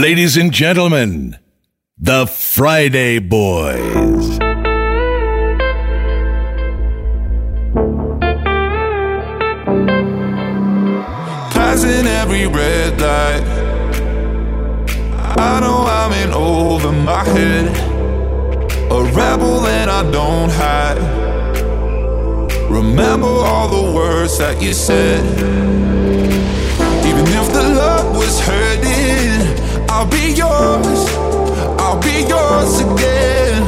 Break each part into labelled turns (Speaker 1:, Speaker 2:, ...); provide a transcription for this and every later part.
Speaker 1: Ladies and gentlemen, the Friday Boys.
Speaker 2: Passing every red light. I know I'm in over my head. A rebel that I don't hide. Remember all the words that you said. Even if the love was hurting I'll be yours, I'll be yours again.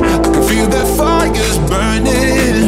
Speaker 2: I can feel that fire's burning.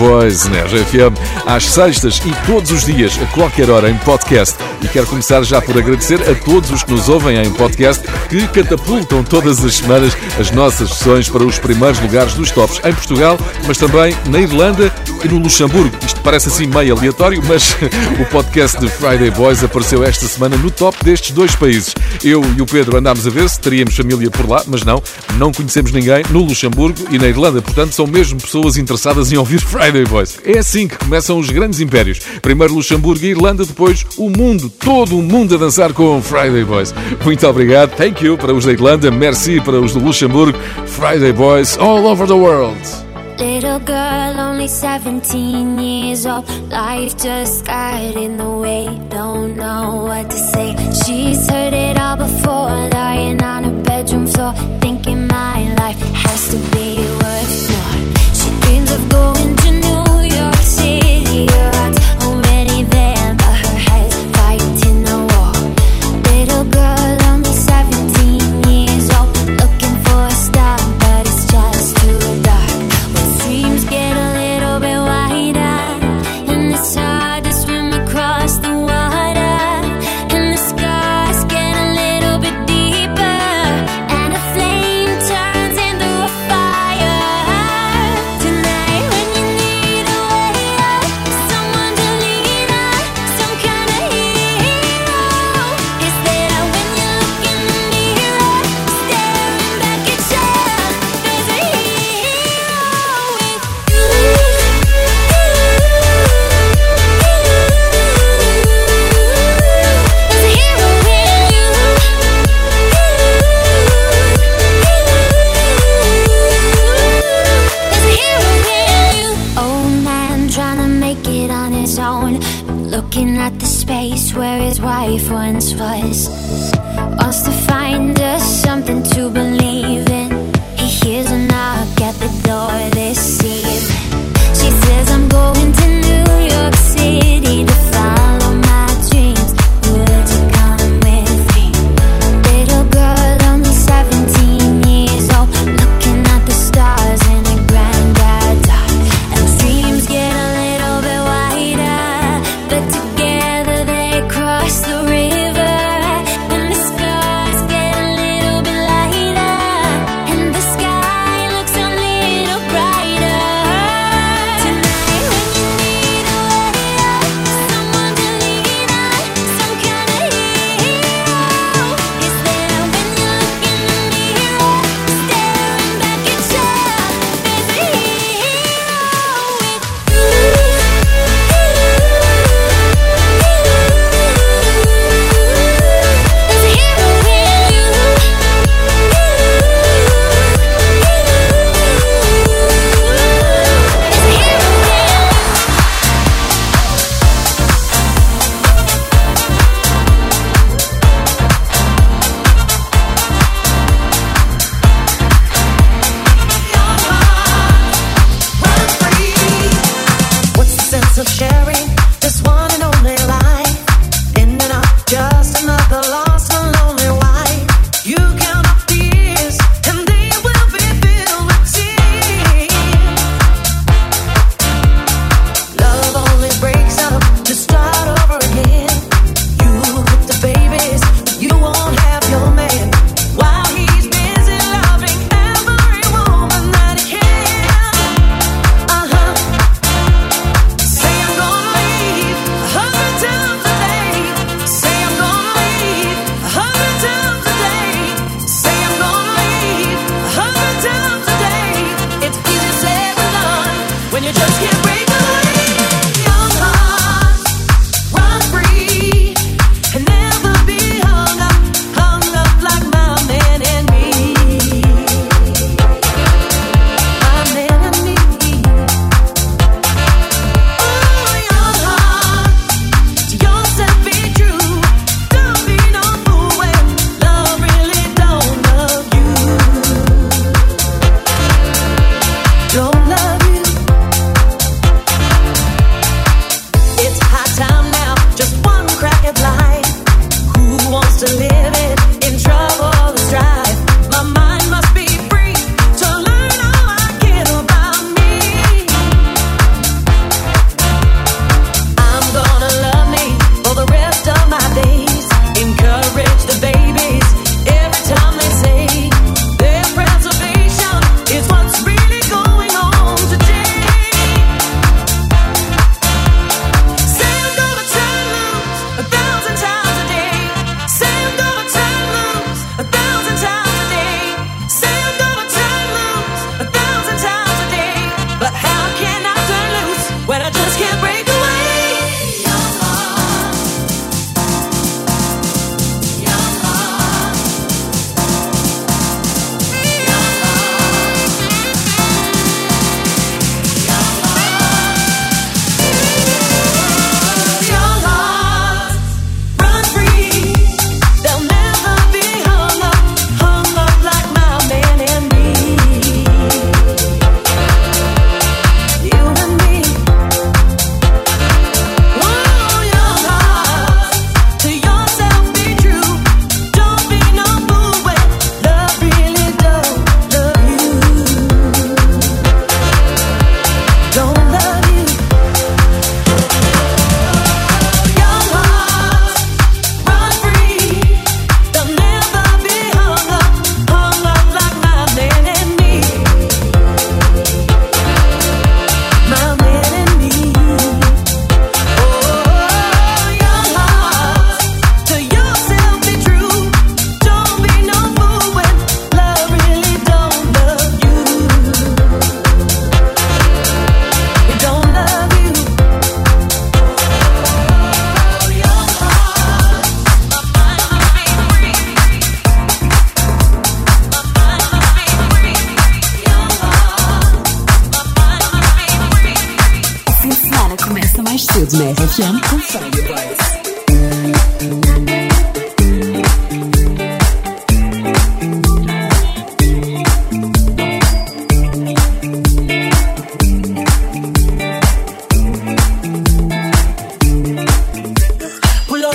Speaker 3: Boys
Speaker 4: na RFM às sextas e todos os dias, a qualquer hora, em podcast. E quero começar já por agradecer a todos os que nos ouvem em podcast que catapultam todas as semanas as nossas sessões para os primeiros lugares dos tops em Portugal, mas também na Irlanda e no Luxemburgo. Isto parece assim meio aleatório, mas o podcast de Friday Boys apareceu esta semana no top destes dois países. Eu e o Pedro andámos a ver se teríamos família por lá, mas não, não conhecemos ninguém no Luxemburgo e na Irlanda, portanto são mesmo pessoas interessadas em ouvir Friday Boys. É assim que começam os grandes impérios. Primeiro Luxemburgo e Irlanda, depois o mundo, todo o mundo a dançar com Friday Boys. Muito obrigado, thank you para os da Irlanda, merci para os do Luxemburgo, Friday Boys all over the world.
Speaker 5: Little girl, only 17 years old. Life just got in the way, don't know what to say. She's heard it all before, lying on her bedroom floor, thinking my life has to be worth more. She dreams of going to New York City.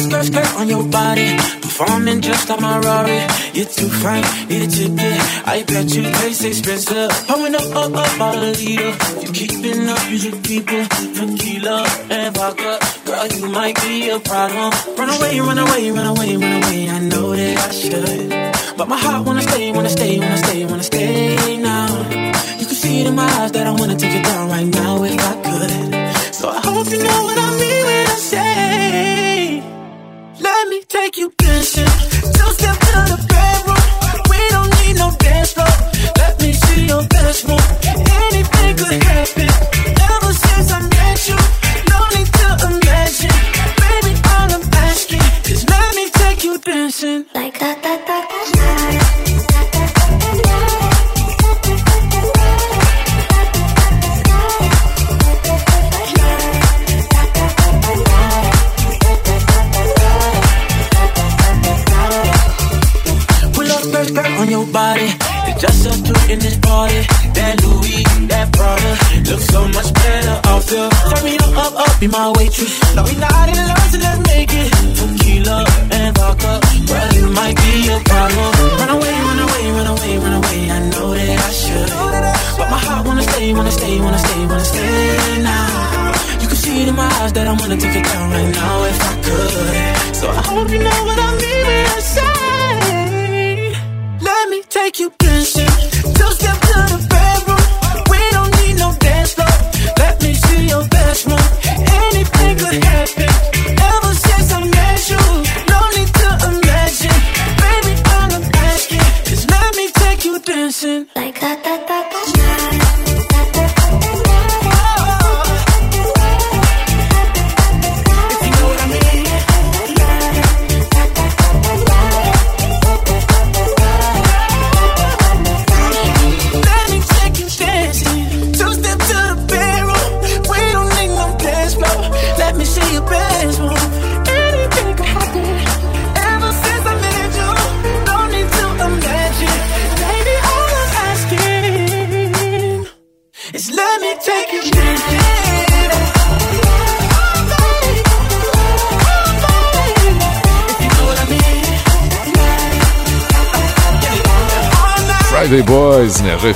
Speaker 5: skirt, skirt on your body. Performing just like my Rari. You're too fine, need a ticket. I bet you taste expensive. Pumping up, up, up, all a leader. You keeping up, you should people. Tequila and vodka. Girl, you might be a problem. Run away, run away, run away, run away. I know that I should. But my heart wanna stay, wanna stay, wanna stay, wanna stay now. You can see it in my eyes that I wanna take it down right now if I could. So I hope you know what I mean me take you dancing. Two step to the bedroom. We don't need no dance floor. Let me see your best move.
Speaker 4: Anything could happen.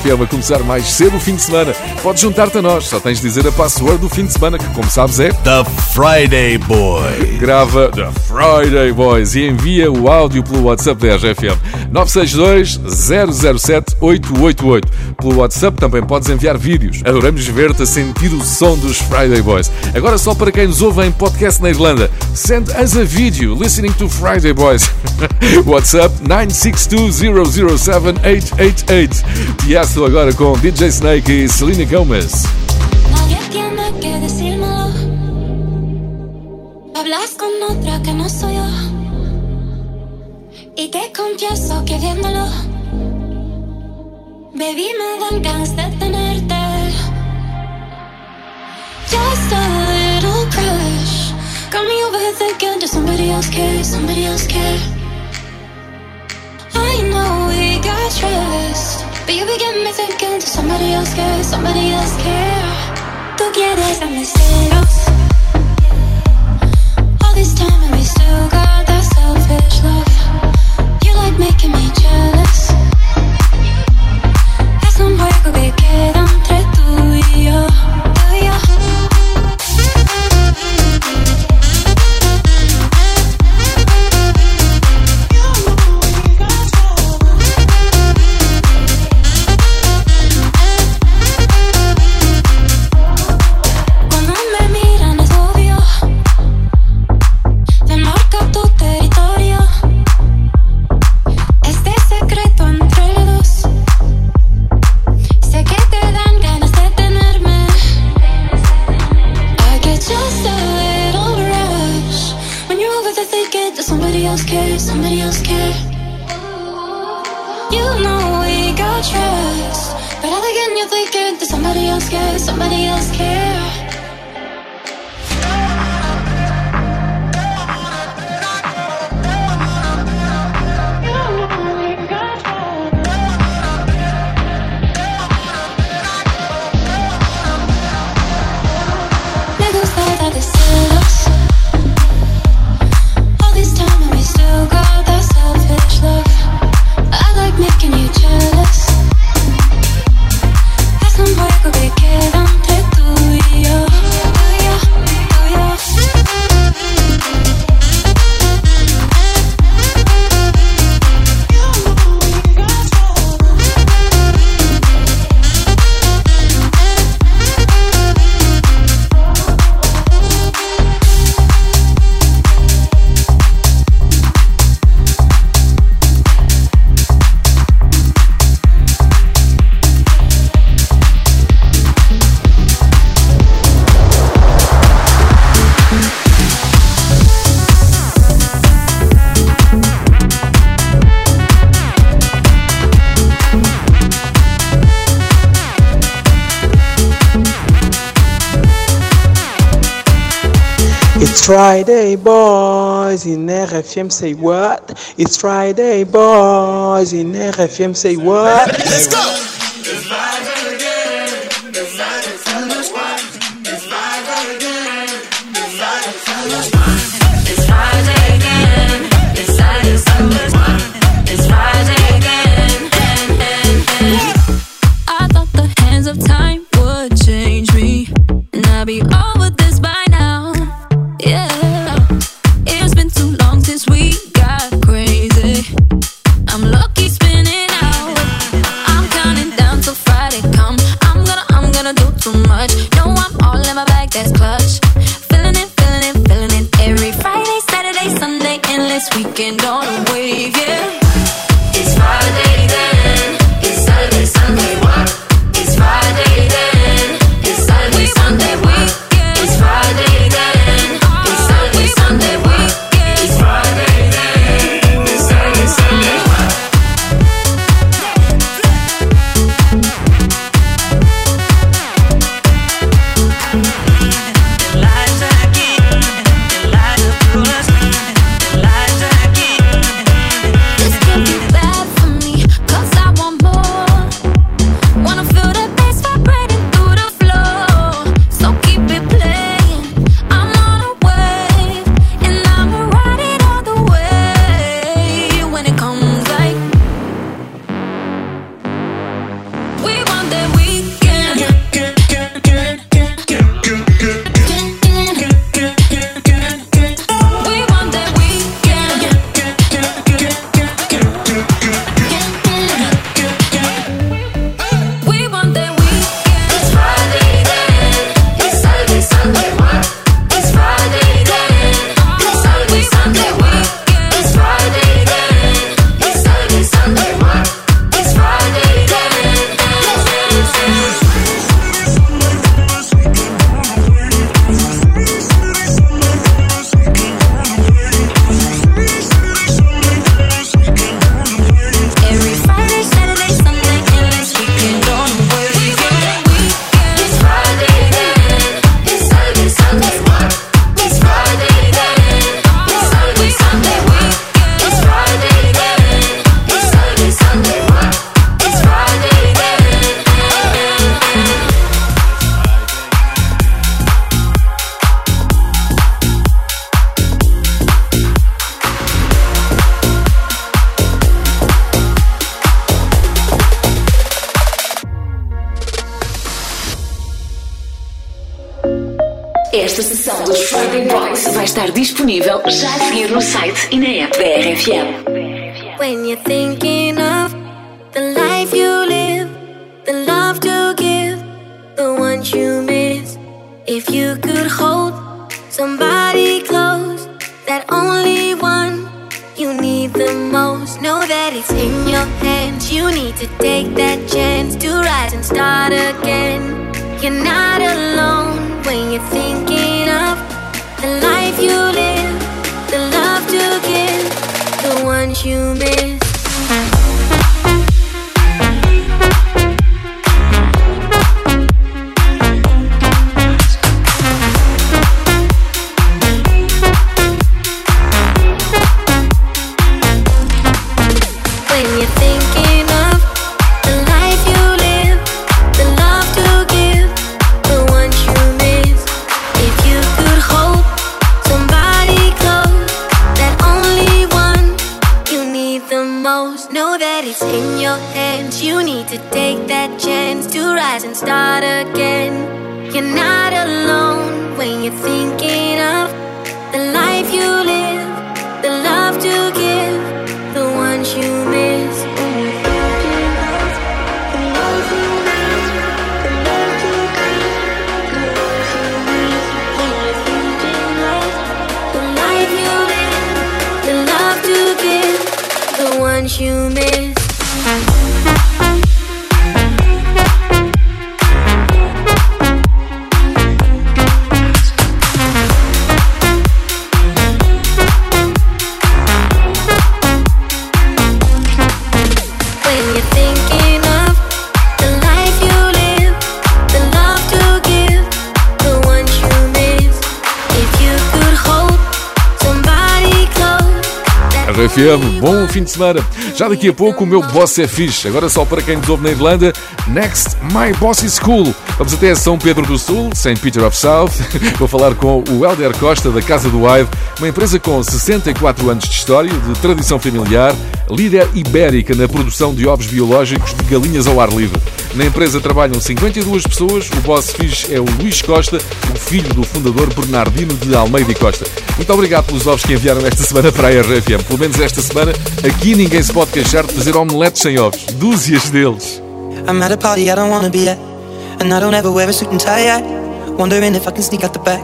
Speaker 4: RFM a começar mais cedo o fim de semana. Podes juntar-te a nós, só tens de dizer a password do fim de semana, que como sabes é
Speaker 1: The Friday Boy.
Speaker 4: grava The Friday Boys e envia o áudio pelo WhatsApp da RFM 962 007 888. Pelo WhatsApp também podes enviar vídeos. Adoramos ver-te a sentir o som dos Friday Boys. Agora só para quem nos ouve em podcast na Irlanda, send us a video listening to Friday Boys. WhatsApp 962007888. Tiesto agora com DJ Snake e Selena Gomez.
Speaker 6: Hablas con otra que no soy yo. Y te confieso que viéndolo, baby, me dan ganas de tenerte. Just a little crush. Got me over does somebody else care? Somebody else care? I know we got trust, but you begin me thinking, does somebody else care? Somebody else care? Tú quieres darme celos. All this time and we still got that selfish love. You like making me
Speaker 7: Friday, boys. In RFM, say what? It's Friday, boys. In RFM, say what?
Speaker 8: Let's go.
Speaker 6: Wave, yeah.
Speaker 9: It's Friday
Speaker 3: estar disponível já a seguir no site e na app da RFM.
Speaker 10: When you're thinking of the life you live, the love to give, the ones you miss. If you could hold somebody close, that only one you need the most. Know that it's in your hands. You need to take that chance to rise and start again. You're not alone when you're thinking of the life you live, the love to give, the ones you miss.
Speaker 4: RFM, bom fim de semana. Já daqui a pouco o meu boss é fixe. Agora só para quem nos ouve na Irlanda, Next My Boss is Cool. Vamos até São Pedro do Sul, St. Peter of South. Vou falar com o Helder Costa da Casa do Wide, uma empresa com 64 anos de história, de tradição familiar, líder ibérica na produção de ovos biológicos de galinhas ao ar livre. Na empresa trabalham 52 pessoas. O boss fixe é o Luís Costa, o filho do fundador Bernardino de Almeida e Costa. Muito obrigado pelos ovos que enviaram esta semana para a RFM. Pelo menos esta semana, aqui ninguém se pode queixar de fazer omeletes sem ovos. Dúzias deles.
Speaker 11: I'm at a party I don't wanna be at, and I don't ever wear a suit and tie. yet. Wondering if I can sneak out the back.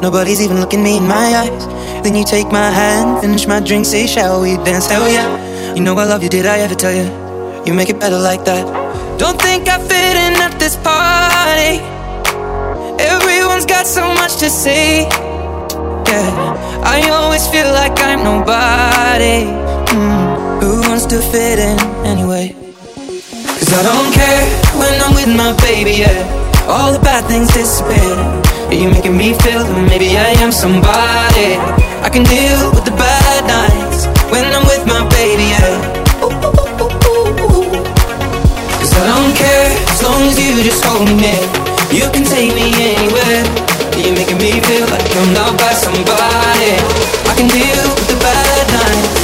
Speaker 11: Nobody's even looking me in my eyes. Then you take my hand, finish my drink, say, Shall we dance? Hell yeah. You know I love you, did I ever tell you? You make it better like that. Don't think I fit in at this party. Everyone's got so much to say. Yeah, I always feel like I'm nobody. Mm, who wants to fit in anyway? Cause I don't care when I'm with my baby, yeah. All the bad things disappear. You're making me feel that maybe I am somebody. I can deal with the bad nights when I'm with my baby, yeah. Long as you just hold me. You can take me anywhere. You're making me feel like I'm loved by somebody. I can deal with the bad nights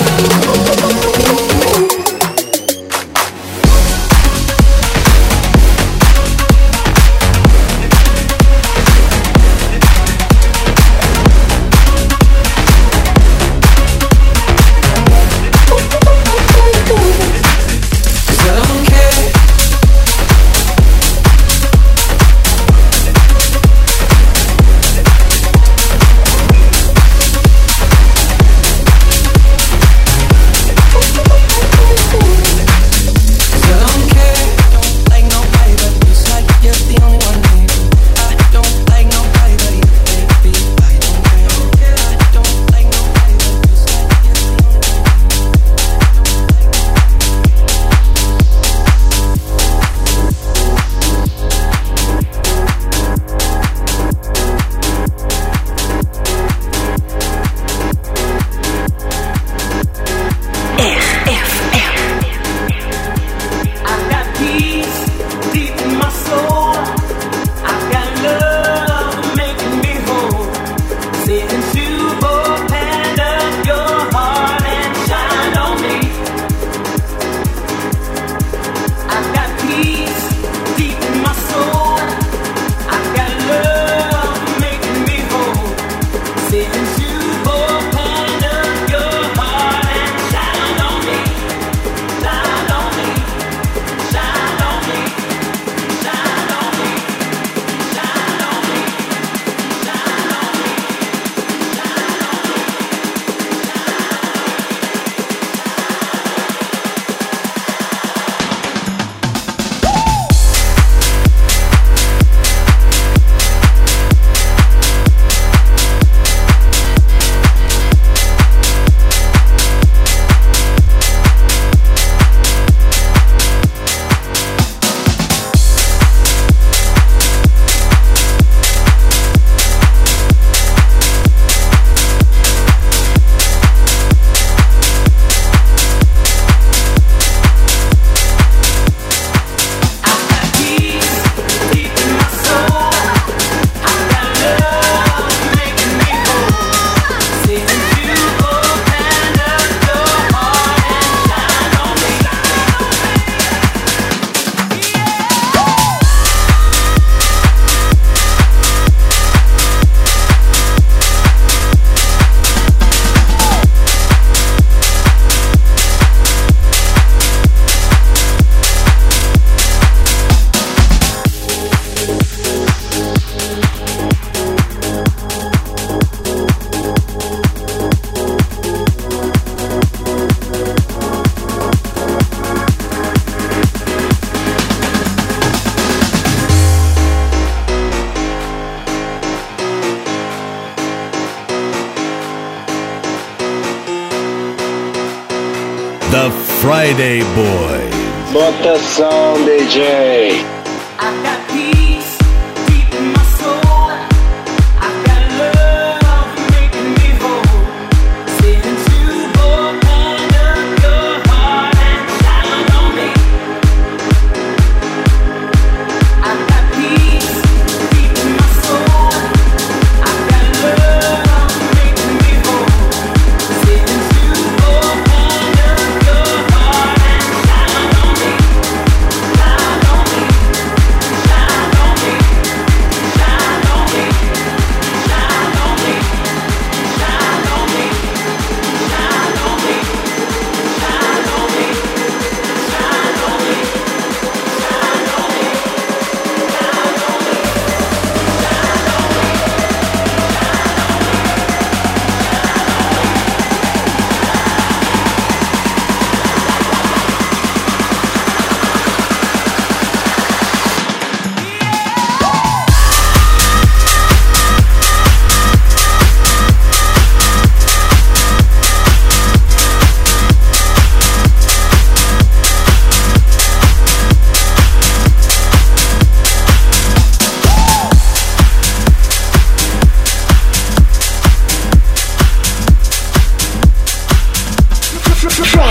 Speaker 1: Friday
Speaker 12: Boy. Botação DJ.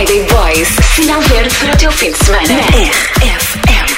Speaker 3: Friday Boys. Sinal verde para o teu fim de semana. RFM.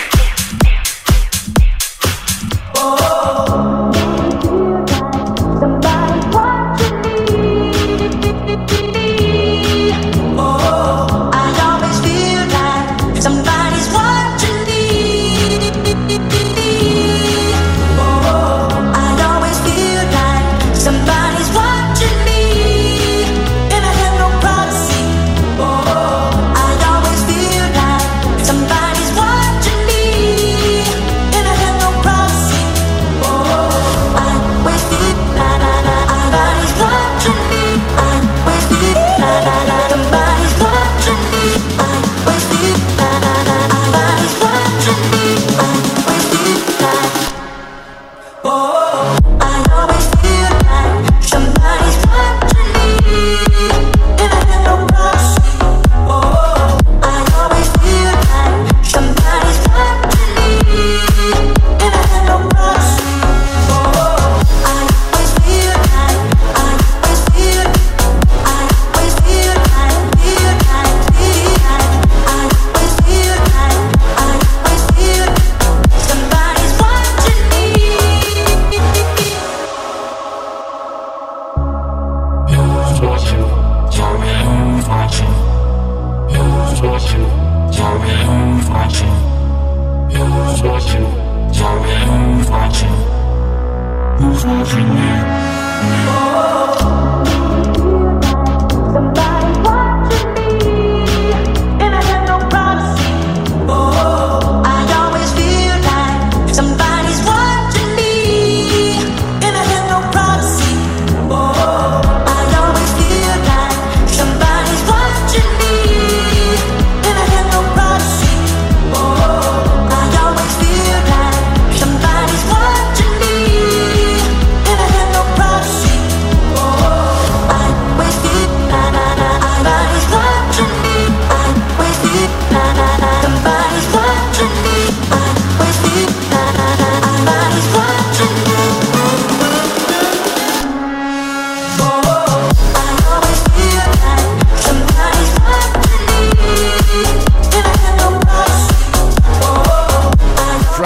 Speaker 13: на служение.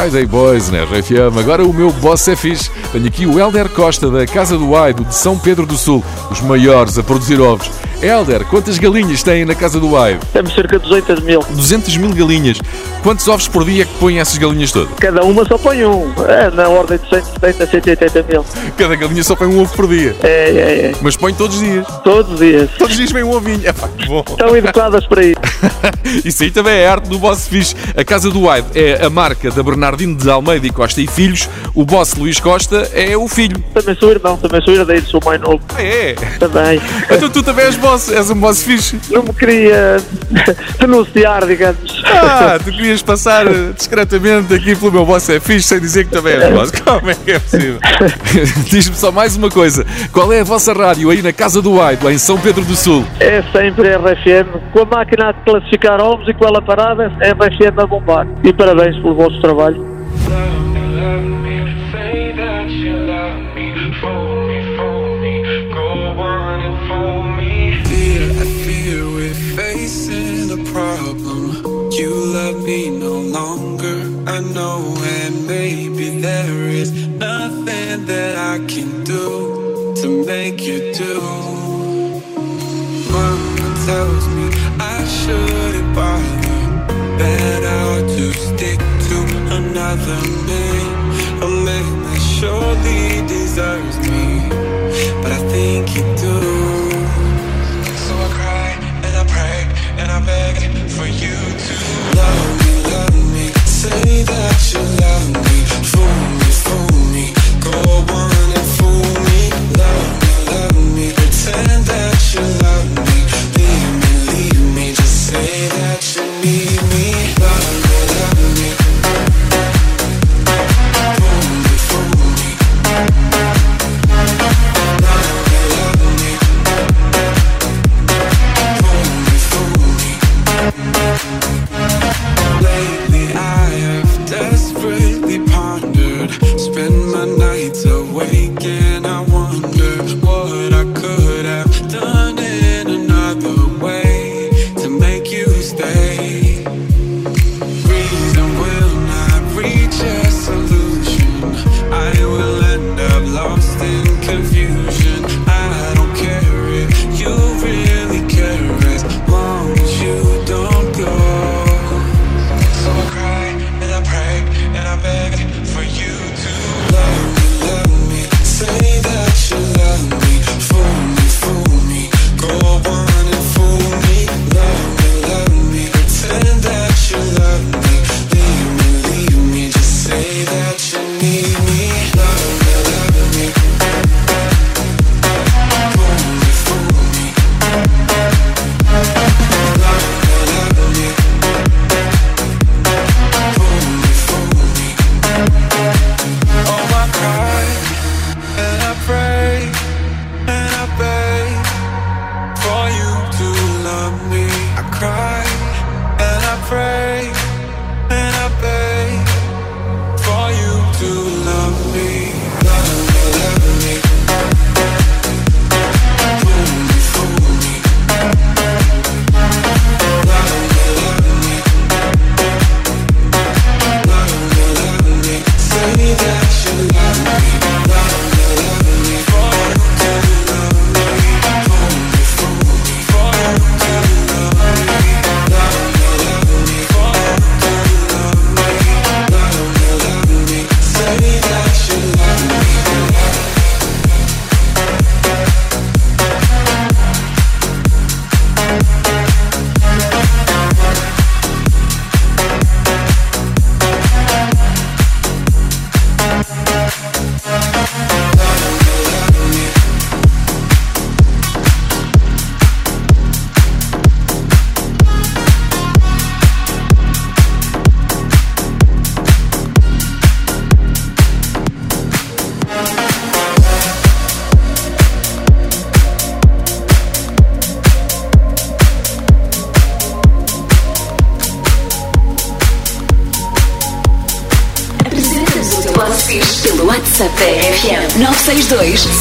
Speaker 4: Friday Boys na RFM. Agora o meu boss é fixe. Tenho aqui o Helder Costa da Casa do Aido de São Pedro do Sul, os maiores a produzir ovos. Helder, quantas galinhas têm na Casa do Aido?
Speaker 14: Temos cerca de 200 mil.
Speaker 4: 200 mil galinhas. Quantos ovos por dia é que põem essas galinhas todas?
Speaker 14: Cada uma só põe um. É na ordem de 170, 180 mil.
Speaker 4: Cada galinha só põe um ovo por dia.
Speaker 14: É, é, é.
Speaker 4: Mas põe todos os dias.
Speaker 14: Todos os dias.
Speaker 4: Todos os dias vem um ovinho. É pá, que bom.
Speaker 14: Estão educadas para isso.
Speaker 4: Isso aí também é arte do Boss Fixe. A Casa do Aido é a marca da Bernardino de Almeida e Costa e Filhos. O Boss Luís Costa é o filho.
Speaker 14: Também sou irmão, também sou herdeiro, sou mais novo.
Speaker 4: É.
Speaker 14: Também.
Speaker 4: Então tu também és boss, és um boss fixe.
Speaker 14: Não me queria denunciar, digamos.
Speaker 4: Ah, tu querias passar eh, discretamente aqui pelo meu boss é fixe sem dizer que também és boss. Como é que é possível? Diz-me só mais uma coisa. Qual é a vossa rádio aí na Casa do Aido, em São Pedro do Sul?
Speaker 14: É sempre RFM, com a máquina a classificar ovos e com ela parada, é RFM a bombar. E parabéns pelo vosso trabalho.
Speaker 15: You love me
Speaker 16: no longer, I know, and maybe there is nothing that I can do to make you do. Mama tells me I shouldn't bother, ought to stick to another man, a man that surely deserves me, but I think you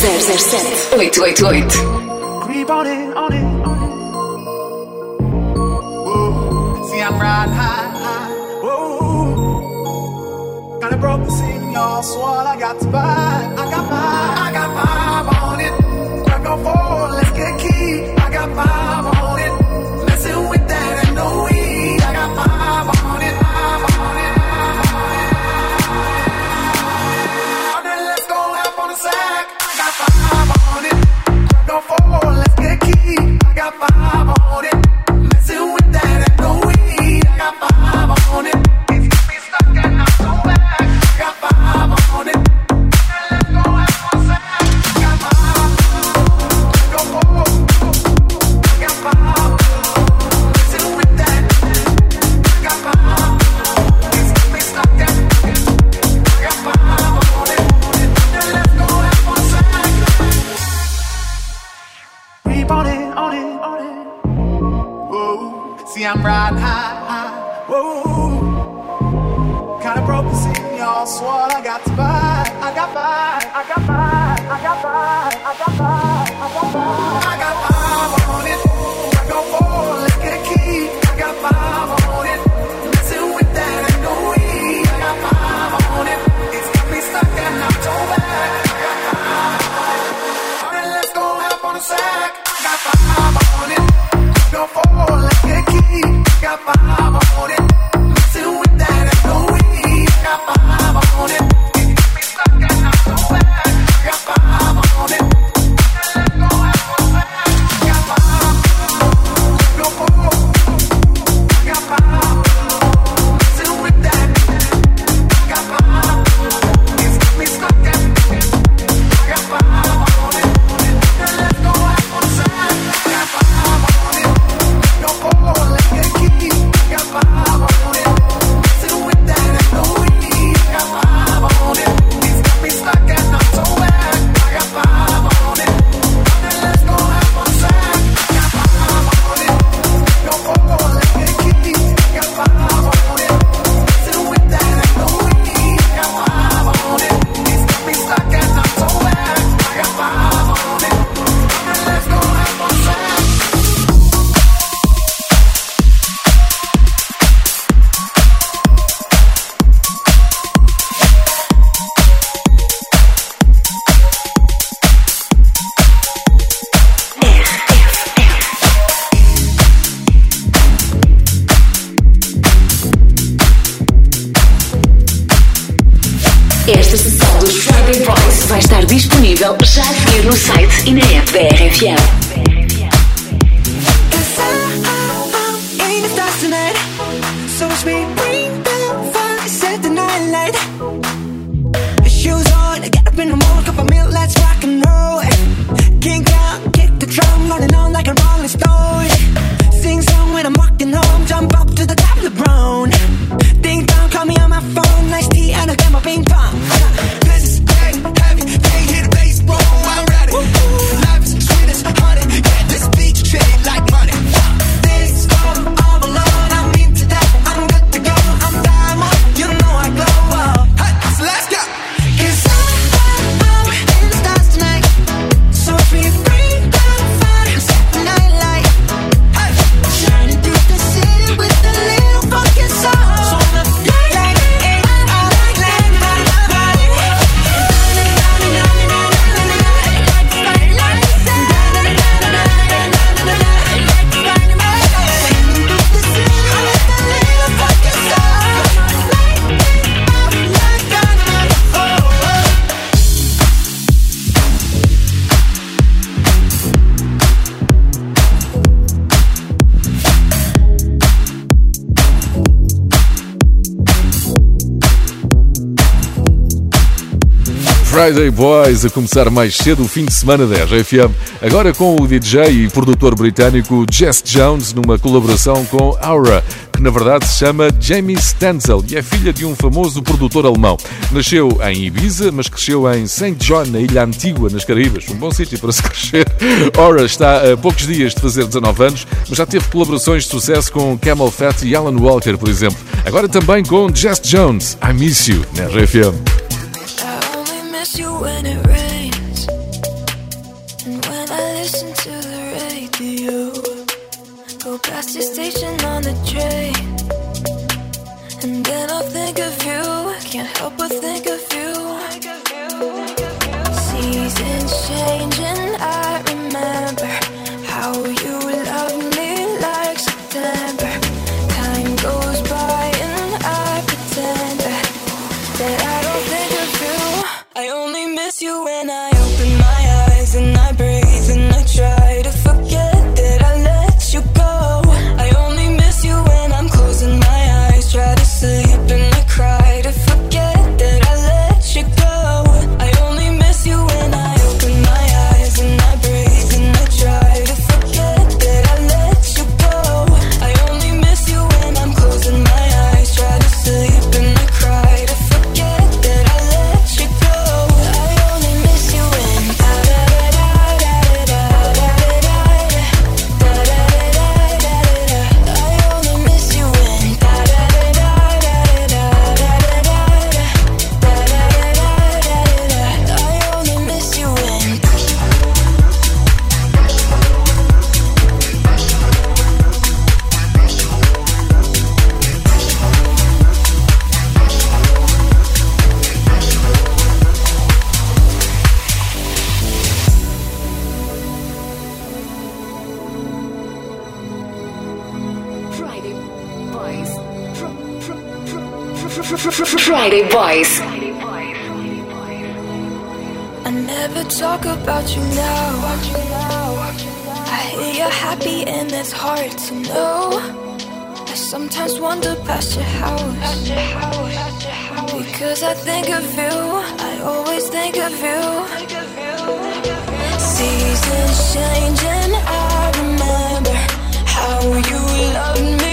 Speaker 3: 007 888
Speaker 17: See, I'm riding high, high. Whoa. Kinda broke the scene, y'all. Swore I got to buy. I got by. I got by. I got by. I got by. I got by. I got by. Zo zag je no
Speaker 3: site
Speaker 11: in de app.
Speaker 4: Friday Boys a começar mais cedo o fim de semana da RFM, agora com o DJ e produtor britânico Jess Jones numa colaboração com Aura, que na verdade se chama Jamie Stenzel e é filha de um famoso produtor alemão. Nasceu em Ibiza, mas cresceu em St. John, na Ilha Antigua, nas Caraíbas. Um bom sítio para se crescer. Aura está a poucos dias de fazer 19 anos, mas já teve colaborações de sucesso com Camel Fat e Alan Walker, por exemplo. Agora também com Jess Jones, I Miss You, na RFM.
Speaker 6: miss you when it rains. And when I listen to the radio, go past your station on the train. And then I'll think of you. I can't help but think of you. Seasons change. you and I. voice. I never talk about you now. I hear you're happy and it's hard to know. I sometimes wander past your house. Because I think of you, I always think of you. Seasons changing, I remember how you loved me.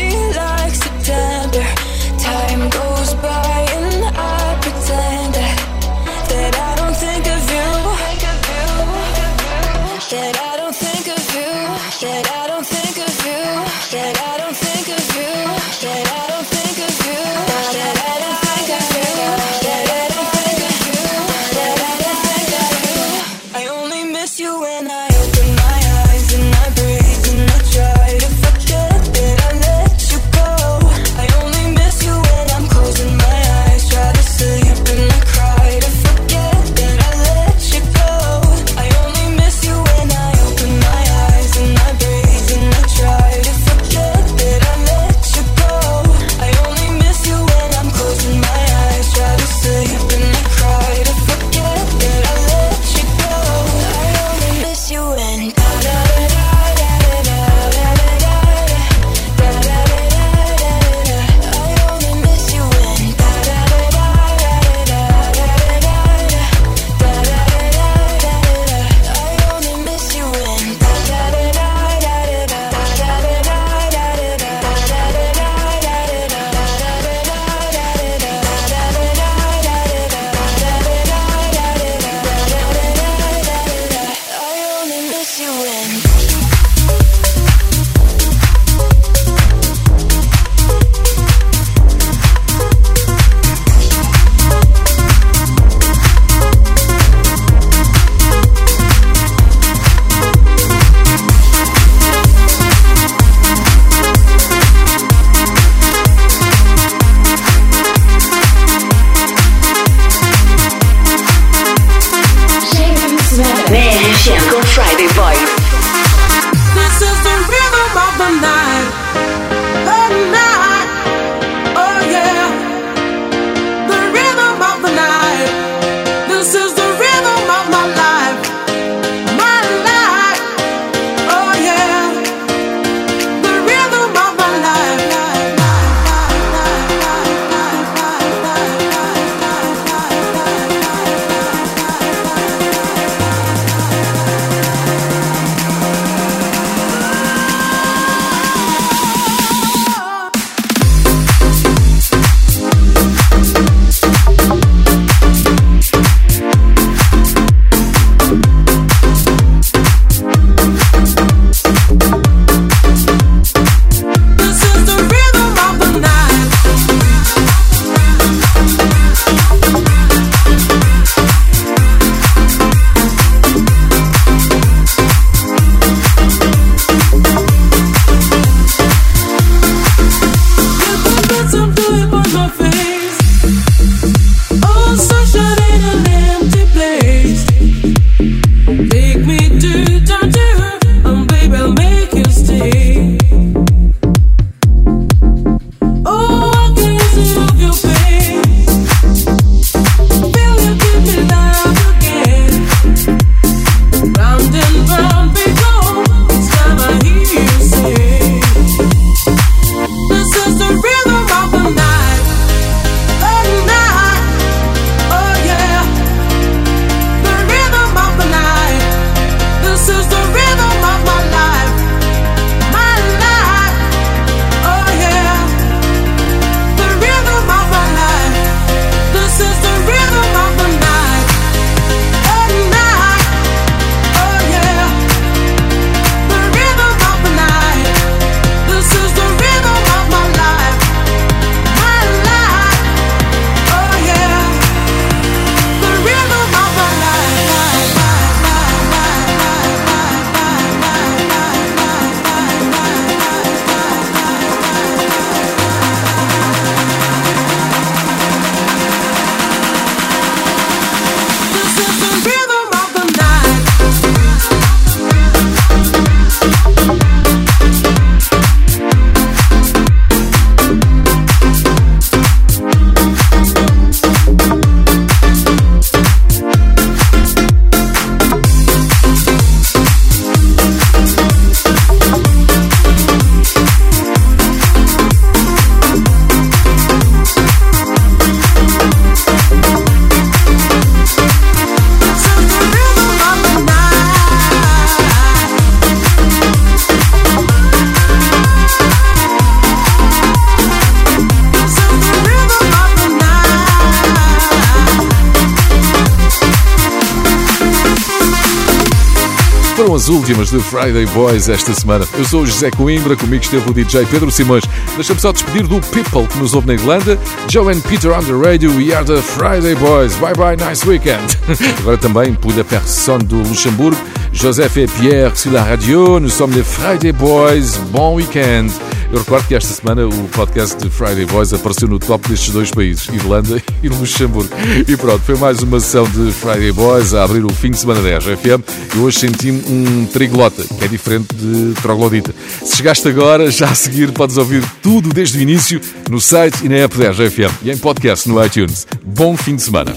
Speaker 4: De Friday Boys esta semana. Eu sou o José Coimbra, comigo esteve o DJ Pedro Simões. Deixa-me só despedir do People que nos ouve na Irlanda, Joe and Peter on the radio, we are the Friday Boys. Bye bye, nice weekend. Agora também pour la personne do Luxembourg, Joseph et Pierre sur la radio, nous sommes les Friday Boys. Bon weekend. Eu recordo que esta semana o podcast de Friday Boys apareceu no top destes dois países, Irlanda e Luxemburgo. E pronto, foi mais uma sessão de Friday Boys a abrir o fim de semana da RFM e hoje senti-me um triglota, que é diferente de troglodita. Se chegaste agora, já a seguir podes ouvir tudo desde o início no site e na app da RFM e em podcast no iTunes. Bom fim de semana.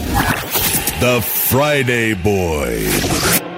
Speaker 1: The Friday Boys.